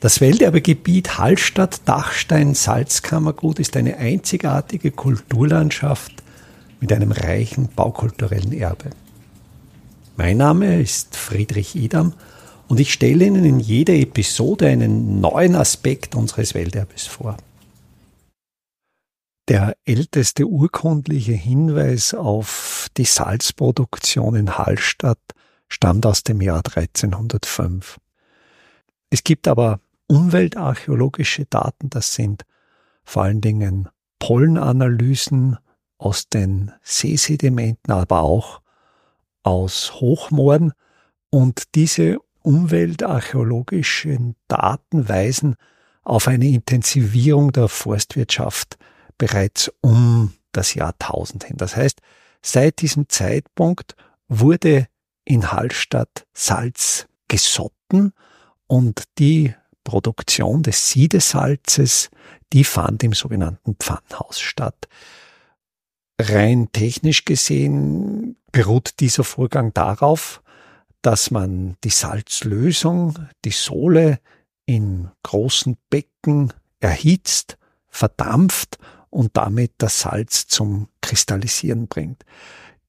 Das Welterbegebiet Hallstatt-Dachstein-Salzkammergut ist eine einzigartige Kulturlandschaft mit einem reichen baukulturellen Erbe. Mein Name ist Friedrich Idam und ich stelle Ihnen in jeder Episode einen neuen Aspekt unseres Welterbes vor. Der älteste urkundliche Hinweis auf die Salzproduktion in Hallstatt stammt aus dem Jahr 1305. Es gibt aber umweltarchäologische Daten, das sind vor allen Dingen Pollenanalysen aus den Seesedimenten, aber auch aus Hochmooren. Und diese umweltarchäologischen Daten weisen auf eine Intensivierung der Forstwirtschaft bereits um das Jahr 1000 hin. Das heißt, seit diesem Zeitpunkt wurde in Hallstatt Salz gesotten und die Produktion des Siedesalzes, die fand im sogenannten Pfannhaus statt. Rein technisch gesehen beruht dieser Vorgang darauf, dass man die Salzlösung, die Sohle in großen Becken erhitzt, verdampft und damit das Salz zum Kristallisieren bringt.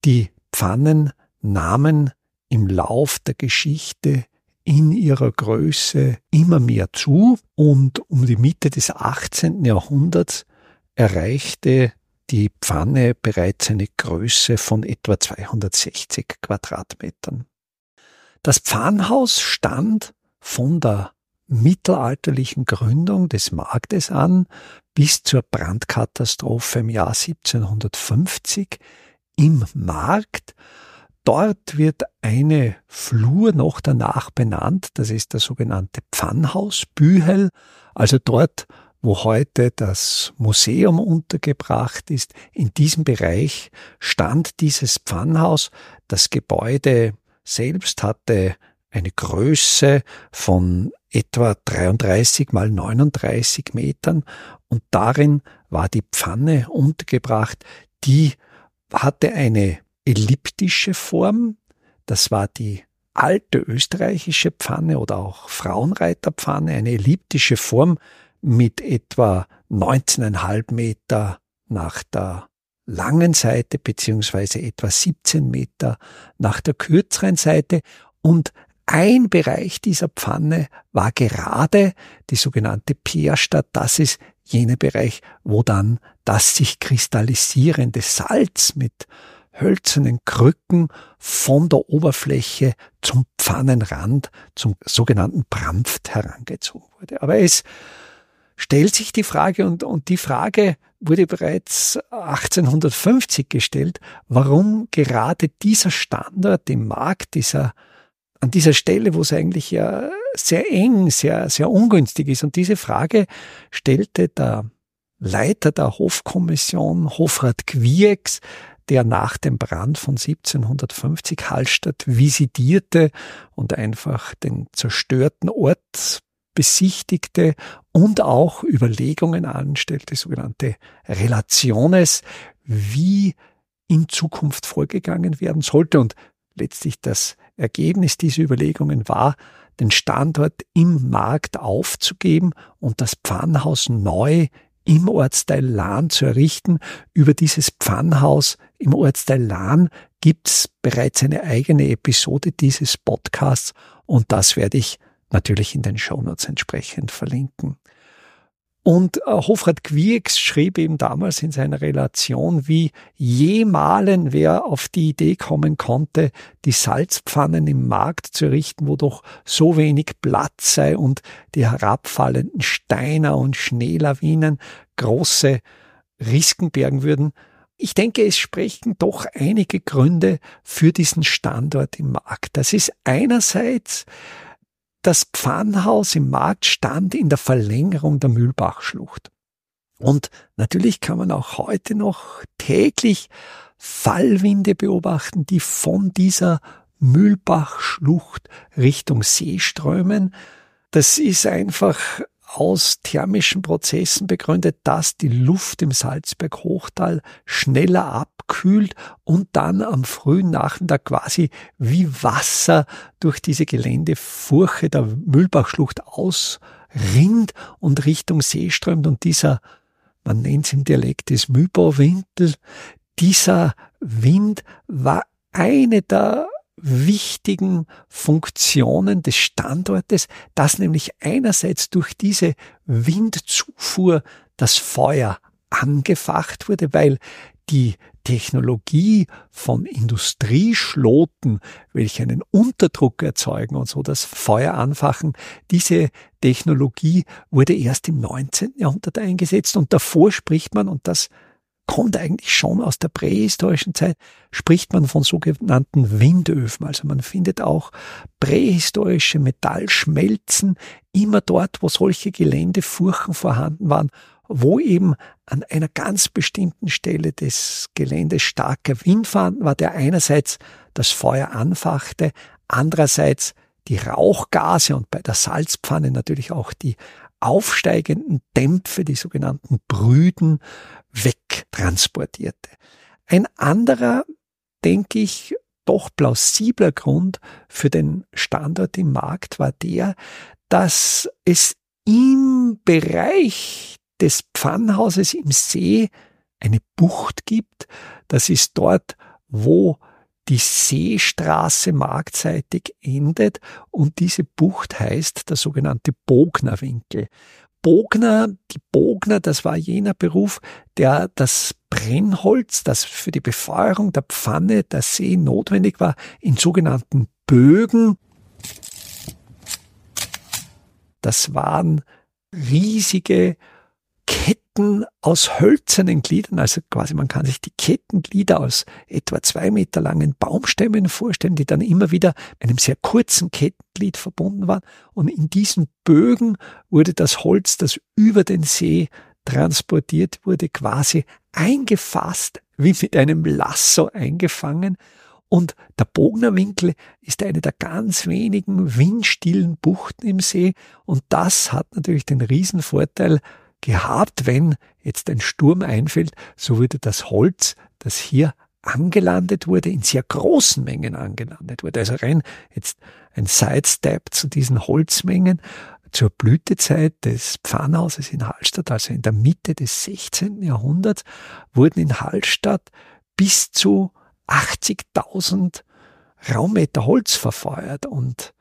Die Pfannen nahmen im Lauf der Geschichte in ihrer Größe immer mehr zu und um die Mitte des 18. Jahrhunderts erreichte die Pfanne bereits eine Größe von etwa 260 Quadratmetern. Das Pfannhaus stand von der mittelalterlichen Gründung des Marktes an bis zur Brandkatastrophe im Jahr 1750 im Markt Dort wird eine Flur noch danach benannt, das ist der sogenannte Pfannhaus Bühel, also dort, wo heute das Museum untergebracht ist. In diesem Bereich stand dieses Pfannhaus. Das Gebäude selbst hatte eine Größe von etwa 33 mal 39 Metern und darin war die Pfanne untergebracht, die hatte eine elliptische Form. Das war die alte österreichische Pfanne oder auch Frauenreiterpfanne, eine elliptische Form mit etwa 19,5 Meter nach der langen Seite beziehungsweise etwa 17 Meter nach der kürzeren Seite und ein Bereich dieser Pfanne war gerade die sogenannte Pierstadt. Das ist jener Bereich, wo dann das sich kristallisierende Salz mit hölzernen Krücken von der Oberfläche zum Pfannenrand, zum sogenannten Brampft herangezogen wurde. Aber es stellt sich die Frage, und, und die Frage wurde bereits 1850 gestellt, warum gerade dieser Standort im Markt, dieser, an dieser Stelle, wo es eigentlich ja sehr eng, sehr, sehr ungünstig ist. Und diese Frage stellte der Leiter der Hofkommission, Hofrat Quiex, der nach dem Brand von 1750 Hallstatt visitierte und einfach den zerstörten Ort besichtigte und auch Überlegungen anstellte, sogenannte Relationes, wie in Zukunft vorgegangen werden sollte. Und letztlich das Ergebnis dieser Überlegungen war, den Standort im Markt aufzugeben und das Pfannhaus neu im Ortsteil Lahn zu errichten. Über dieses Pfannhaus im Ortsteil Lahn gibt's bereits eine eigene Episode dieses Podcasts und das werde ich natürlich in den Shownotes entsprechend verlinken. Und äh, Hofrat Quiex schrieb eben damals in seiner Relation, wie jemalen wer auf die Idee kommen konnte, die Salzpfannen im Markt zu errichten, wo doch so wenig Platz sei und die herabfallenden Steiner und Schneelawinen große Risiken bergen würden. Ich denke, es sprechen doch einige Gründe für diesen Standort im Markt. Das ist einerseits das Pfannhaus im Markt stand in der Verlängerung der Mühlbachschlucht. Und natürlich kann man auch heute noch täglich Fallwinde beobachten, die von dieser Mühlbachschlucht Richtung See strömen. Das ist einfach aus thermischen Prozessen begründet, dass die Luft im Salzberg-Hochtal schneller abkühlt und dann am frühen Nachmittag quasi wie Wasser durch diese Geländefurche der Mühlbachschlucht aus rinnt und Richtung See strömt. Und dieser, man nennt es im Dialekt des Mühlbauwinkel, dieser Wind war eine der wichtigen Funktionen des Standortes, dass nämlich einerseits durch diese Windzufuhr das Feuer angefacht wurde, weil die Technologie von Industrieschloten, welche einen Unterdruck erzeugen und so das Feuer anfachen, diese Technologie wurde erst im 19. Jahrhundert eingesetzt und davor spricht man, und das kommt eigentlich schon aus der prähistorischen Zeit, spricht man von sogenannten Windöfen. Also man findet auch prähistorische Metallschmelzen immer dort, wo solche Geländefurchen vorhanden waren, wo eben an einer ganz bestimmten Stelle des Geländes starker Wind vorhanden war, der einerseits das Feuer anfachte, andererseits die Rauchgase und bei der Salzpfanne natürlich auch die aufsteigenden Dämpfe, die sogenannten Brüden, wegtransportierte. Ein anderer, denke ich, doch plausibler Grund für den Standort im Markt war der, dass es im Bereich des Pfannhauses im See eine Bucht gibt. Das ist dort, wo die Seestraße marktseitig endet und diese Bucht heißt der sogenannte Bognerwinkel. Bogner, die Bogner, das war jener Beruf, der das Brennholz, das für die Befeuerung der Pfanne der See notwendig war, in sogenannten Bögen. Das waren riesige Ketten aus hölzernen Gliedern, also quasi man kann sich die Kettenglieder aus etwa zwei Meter langen Baumstämmen vorstellen, die dann immer wieder einem sehr kurzen Kettenglied verbunden waren. Und in diesen Bögen wurde das Holz, das über den See transportiert wurde, quasi eingefasst, wie mit einem Lasso eingefangen. Und der Bognerwinkel ist eine der ganz wenigen windstillen Buchten im See. Und das hat natürlich den Riesenvorteil, gehabt, wenn jetzt ein Sturm einfällt, so würde das Holz, das hier angelandet wurde, in sehr großen Mengen angelandet wurde. Also rein jetzt ein Sidestep zu diesen Holzmengen. Zur Blütezeit des Pfannhauses in Hallstatt, also in der Mitte des 16. Jahrhunderts, wurden in Hallstatt bis zu 80.000 Raummeter Holz verfeuert und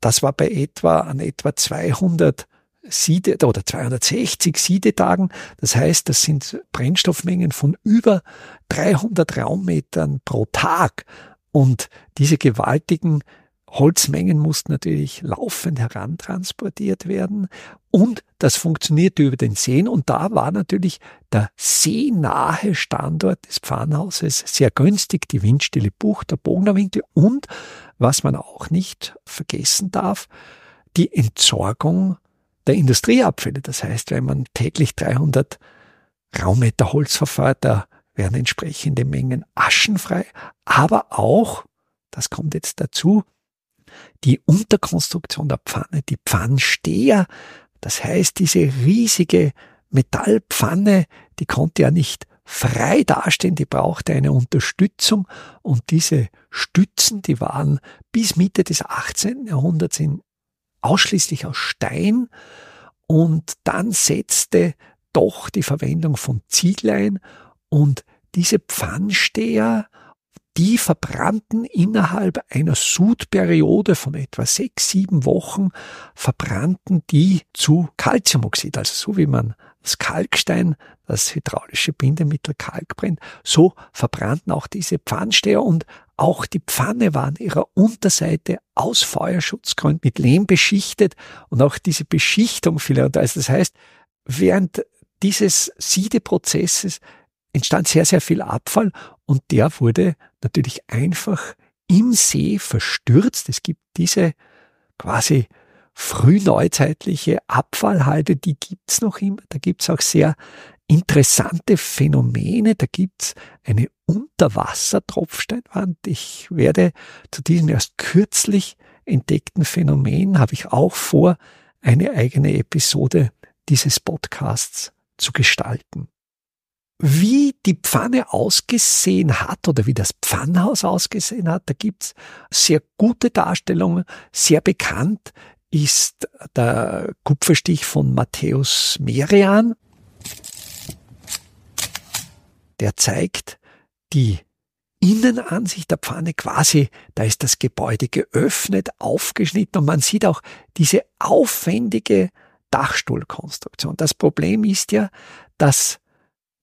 das war bei etwa an etwa 200 Siede oder 260 Siedetagen. Das heißt, das sind Brennstoffmengen von über 300 Raummetern pro Tag. Und diese gewaltigen Holzmengen mussten natürlich laufend herantransportiert werden. Und das funktionierte über den Seen. Und da war natürlich der seenahe Standort des Pfannhauses sehr günstig, die windstille Bucht, der Bognerwinkel und, was man auch nicht vergessen darf, die Entsorgung der Industrieabfälle. Das heißt, wenn man täglich 300 Raummeter Holz verfeuert, da werden entsprechende Mengen aschenfrei, aber auch, das kommt jetzt dazu, die Unterkonstruktion der Pfanne, die Pfannsteher, das heißt, diese riesige Metallpfanne, die konnte ja nicht frei dastehen, die brauchte eine Unterstützung und diese Stützen, die waren bis Mitte des 18. Jahrhunderts in ausschließlich aus Stein und dann setzte doch die Verwendung von Zieglein und diese Pfannsteher, die verbrannten innerhalb einer Sudperiode von etwa sechs, sieben Wochen, verbrannten die zu Calciumoxid, also so wie man das Kalkstein, das hydraulische Bindemittel Kalk brennt, so verbrannten auch diese Pfannsteher und auch die Pfanne war an ihrer Unterseite aus Feuerschutzgründen mit Lehm beschichtet und auch diese Beschichtung fiel herunter. Also das heißt, während dieses Siedeprozesses entstand sehr, sehr viel Abfall und der wurde natürlich einfach im See verstürzt. Es gibt diese quasi frühneuzeitliche Abfallhalde, die gibt's noch immer. Da gibt's auch sehr interessante Phänomene. Da gibt's eine Unterwassertropfsteinwand. Ich werde zu diesem erst kürzlich entdeckten Phänomen, habe ich auch vor, eine eigene Episode dieses Podcasts zu gestalten. Wie die Pfanne ausgesehen hat oder wie das Pfannhaus ausgesehen hat, da gibt's sehr gute Darstellungen, sehr bekannt ist der Kupferstich von Matthäus Merian. Der zeigt die Innenansicht der Pfanne quasi, da ist das Gebäude geöffnet, aufgeschnitten und man sieht auch diese aufwendige Dachstuhlkonstruktion. Das Problem ist ja, dass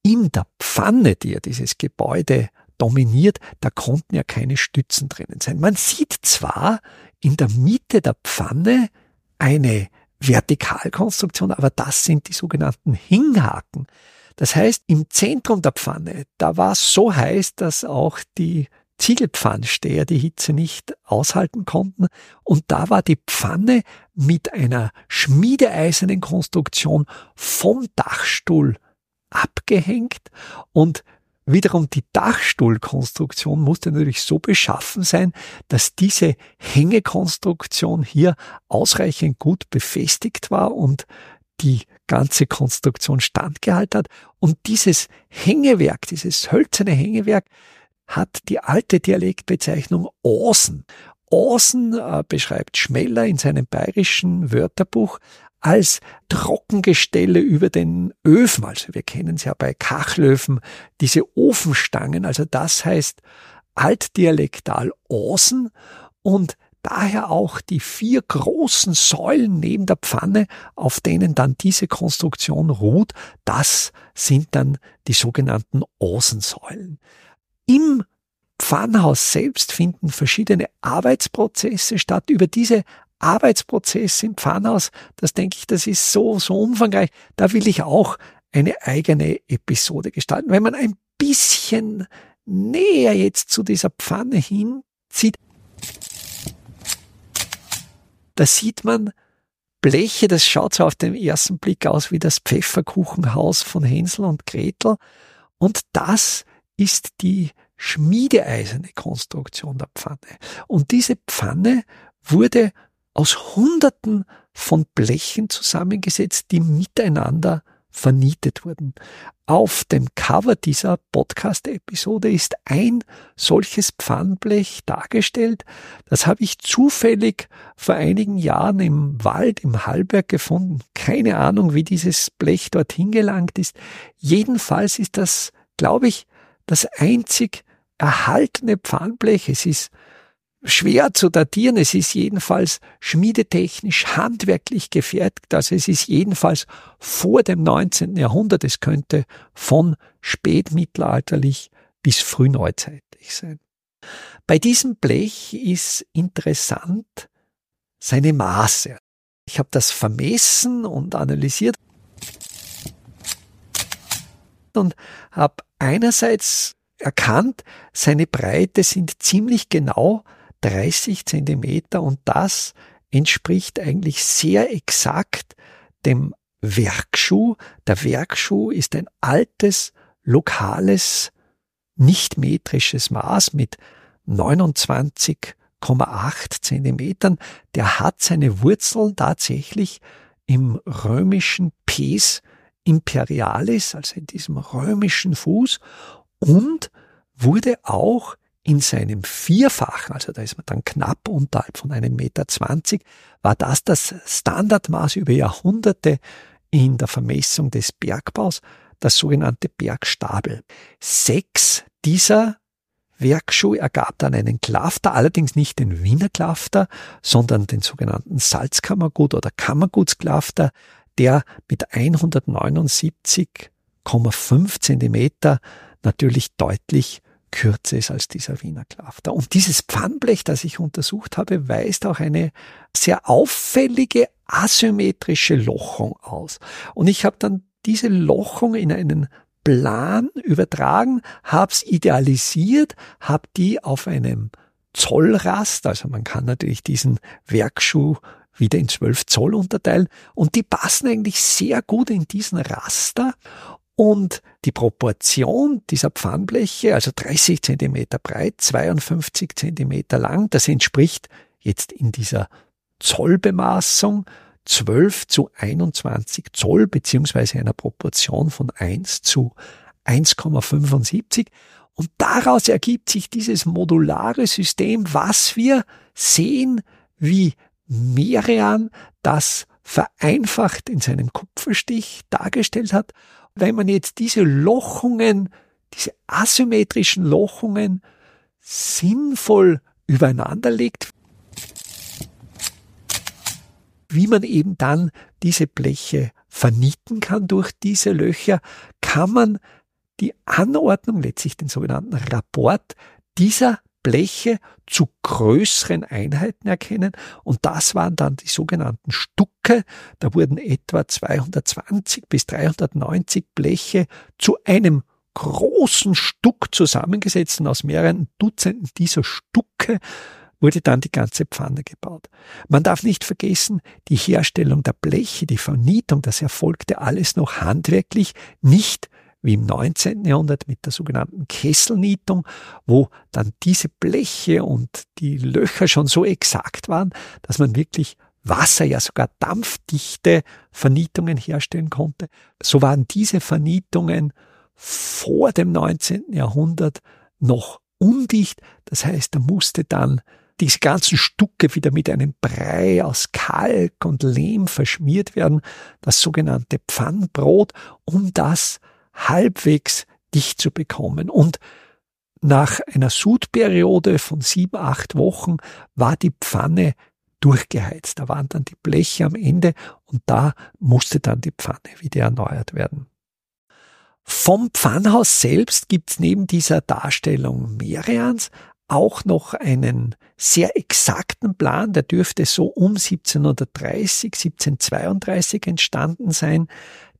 in der Pfanne, die ja dieses Gebäude dominiert, da konnten ja keine Stützen drinnen sein. Man sieht zwar in der Mitte der Pfanne eine Vertikalkonstruktion, aber das sind die sogenannten Hinghaken. Das heißt, im Zentrum der Pfanne, da war es so heiß, dass auch die Ziegelpfannsteher die Hitze nicht aushalten konnten. Und da war die Pfanne mit einer schmiedeeisernen Konstruktion vom Dachstuhl abgehängt und Wiederum die Dachstuhlkonstruktion musste natürlich so beschaffen sein, dass diese Hängekonstruktion hier ausreichend gut befestigt war und die ganze Konstruktion standgehalten hat. Und dieses Hängewerk, dieses hölzerne Hängewerk, hat die alte Dialektbezeichnung Osen. Osen äh, beschreibt Schmeller in seinem bayerischen Wörterbuch als Trockengestelle über den Öfen. Also wir kennen es ja bei Kachlöfen, diese Ofenstangen. Also das heißt altdialektal Osen und daher auch die vier großen Säulen neben der Pfanne, auf denen dann diese Konstruktion ruht. Das sind dann die sogenannten Osensäulen. Im Pfannhaus selbst finden verschiedene Arbeitsprozesse statt. Über diese Arbeitsprozess im Pfannhaus, das denke ich, das ist so, so umfangreich. Da will ich auch eine eigene Episode gestalten. Wenn man ein bisschen näher jetzt zu dieser Pfanne hinzieht, da sieht man Bleche, das schaut so auf den ersten Blick aus wie das Pfefferkuchenhaus von Hänsel und Gretel. Und das ist die schmiedeeiserne Konstruktion der Pfanne. Und diese Pfanne wurde aus Hunderten von Blechen zusammengesetzt, die miteinander vernietet wurden. Auf dem Cover dieser Podcast-Episode ist ein solches Pfannblech dargestellt. Das habe ich zufällig vor einigen Jahren im Wald im Hallberg gefunden. Keine Ahnung, wie dieses Blech dorthin gelangt ist. Jedenfalls ist das, glaube ich, das einzig erhaltene Pfannblech. Es ist schwer zu datieren. Es ist jedenfalls schmiedetechnisch handwerklich gefertigt. Also es ist jedenfalls vor dem 19. Jahrhundert. Es könnte von spätmittelalterlich bis frühneuzeitlich sein. Bei diesem Blech ist interessant seine Maße. Ich habe das vermessen und analysiert und habe einerseits erkannt, seine Breite sind ziemlich genau 30 Zentimeter und das entspricht eigentlich sehr exakt dem Werkschuh. Der Werkschuh ist ein altes, lokales, nicht metrisches Maß mit 29,8 Zentimetern. Der hat seine Wurzeln tatsächlich im römischen Pes Imperialis, also in diesem römischen Fuß und wurde auch in seinem Vierfachen, also da ist man dann knapp unterhalb von einem Meter zwanzig, war das das Standardmaß über Jahrhunderte in der Vermessung des Bergbaus, das sogenannte Bergstabel. Sechs dieser Werkschuhe ergab dann einen Klafter, allerdings nicht den Wiener Klafter, sondern den sogenannten Salzkammergut oder Kammergutsklafter, der mit 179,5 Zentimeter natürlich deutlich kürzer ist als dieser Wiener Klafter. Und dieses Pfannblech, das ich untersucht habe, weist auch eine sehr auffällige asymmetrische Lochung aus. Und ich habe dann diese Lochung in einen Plan übertragen, habe es idealisiert, habe die auf einem Zollrast, also man kann natürlich diesen Werkschuh wieder in 12 Zoll unterteilen und die passen eigentlich sehr gut in diesen Raster und die Proportion dieser Pfannbleche, also 30 Zentimeter breit, 52 Zentimeter lang, das entspricht jetzt in dieser Zollbemaßung 12 zu 21 Zoll beziehungsweise einer Proportion von 1 zu 1,75. Und daraus ergibt sich dieses modulare System, was wir sehen, wie Merian das vereinfacht in seinem Kupferstich dargestellt hat. Wenn man jetzt diese Lochungen, diese asymmetrischen Lochungen sinnvoll übereinander legt, wie man eben dann diese Bleche vernieten kann durch diese Löcher, kann man die Anordnung, letztlich den sogenannten Rapport dieser Bleche zu größeren Einheiten erkennen und das waren dann die sogenannten Stucke. Da wurden etwa 220 bis 390 Bleche zu einem großen Stuck zusammengesetzt und aus mehreren Dutzenden dieser Stucke wurde dann die ganze Pfanne gebaut. Man darf nicht vergessen, die Herstellung der Bleche, die Vernietung, das erfolgte alles noch handwerklich, nicht wie im 19. Jahrhundert mit der sogenannten Kesselnietung, wo dann diese Bleche und die Löcher schon so exakt waren, dass man wirklich Wasser, ja sogar dampfdichte Vernietungen herstellen konnte. So waren diese Vernietungen vor dem 19. Jahrhundert noch undicht. Das heißt, da musste dann diese ganzen Stucke wieder mit einem Brei aus Kalk und Lehm verschmiert werden, das sogenannte Pfannbrot, um das halbwegs dicht zu bekommen. Und nach einer Sudperiode von sieben, acht Wochen war die Pfanne durchgeheizt. Da waren dann die Bleche am Ende und da musste dann die Pfanne wieder erneuert werden. Vom Pfannhaus selbst gibt's neben dieser Darstellung Merians auch noch einen sehr exakten Plan, der dürfte so um 1730, 1732 entstanden sein.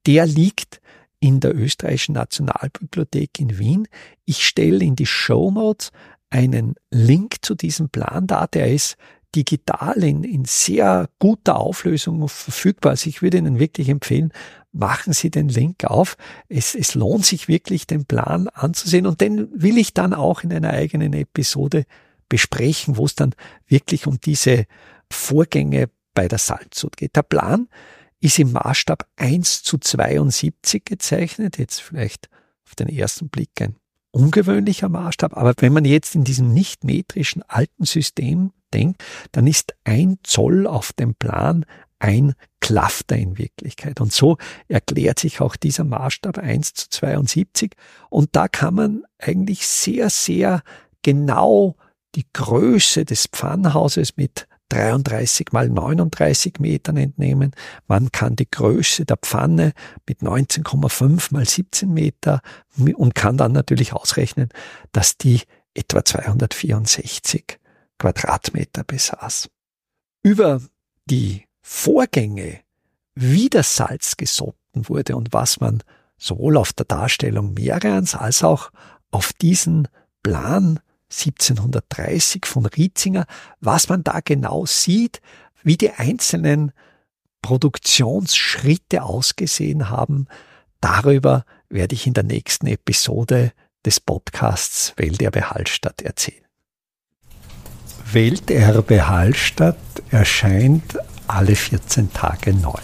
Der liegt in der Österreichischen Nationalbibliothek in Wien. Ich stelle in die Show Notes einen Link zu diesem Plan dar. Der ist digital in, in sehr guter Auflösung verfügbar. Also ich würde Ihnen wirklich empfehlen, machen Sie den Link auf. Es, es lohnt sich wirklich, den Plan anzusehen und den will ich dann auch in einer eigenen Episode besprechen, wo es dann wirklich um diese Vorgänge bei der Salzsud geht. Der Plan ist im Maßstab 1 zu 72 gezeichnet, jetzt vielleicht auf den ersten Blick ein ungewöhnlicher Maßstab, aber wenn man jetzt in diesem nicht metrischen alten System denkt, dann ist ein Zoll auf dem Plan ein Klafter in Wirklichkeit. Und so erklärt sich auch dieser Maßstab 1 zu 72. Und da kann man eigentlich sehr, sehr genau die Größe des Pfannhauses mit 33 mal 39 Metern entnehmen. Man kann die Größe der Pfanne mit 19,5 mal 17 Meter und kann dann natürlich ausrechnen, dass die etwa 264 Quadratmeter besaß. Über die Vorgänge, wie das Salz gesotten wurde und was man sowohl auf der Darstellung Merians als auch auf diesen Plan 1730 von Rietzinger, was man da genau sieht, wie die einzelnen Produktionsschritte ausgesehen haben, darüber werde ich in der nächsten Episode des Podcasts Welterbe Hallstatt erzählen. Welterbe Hallstatt erscheint alle 14 Tage neu.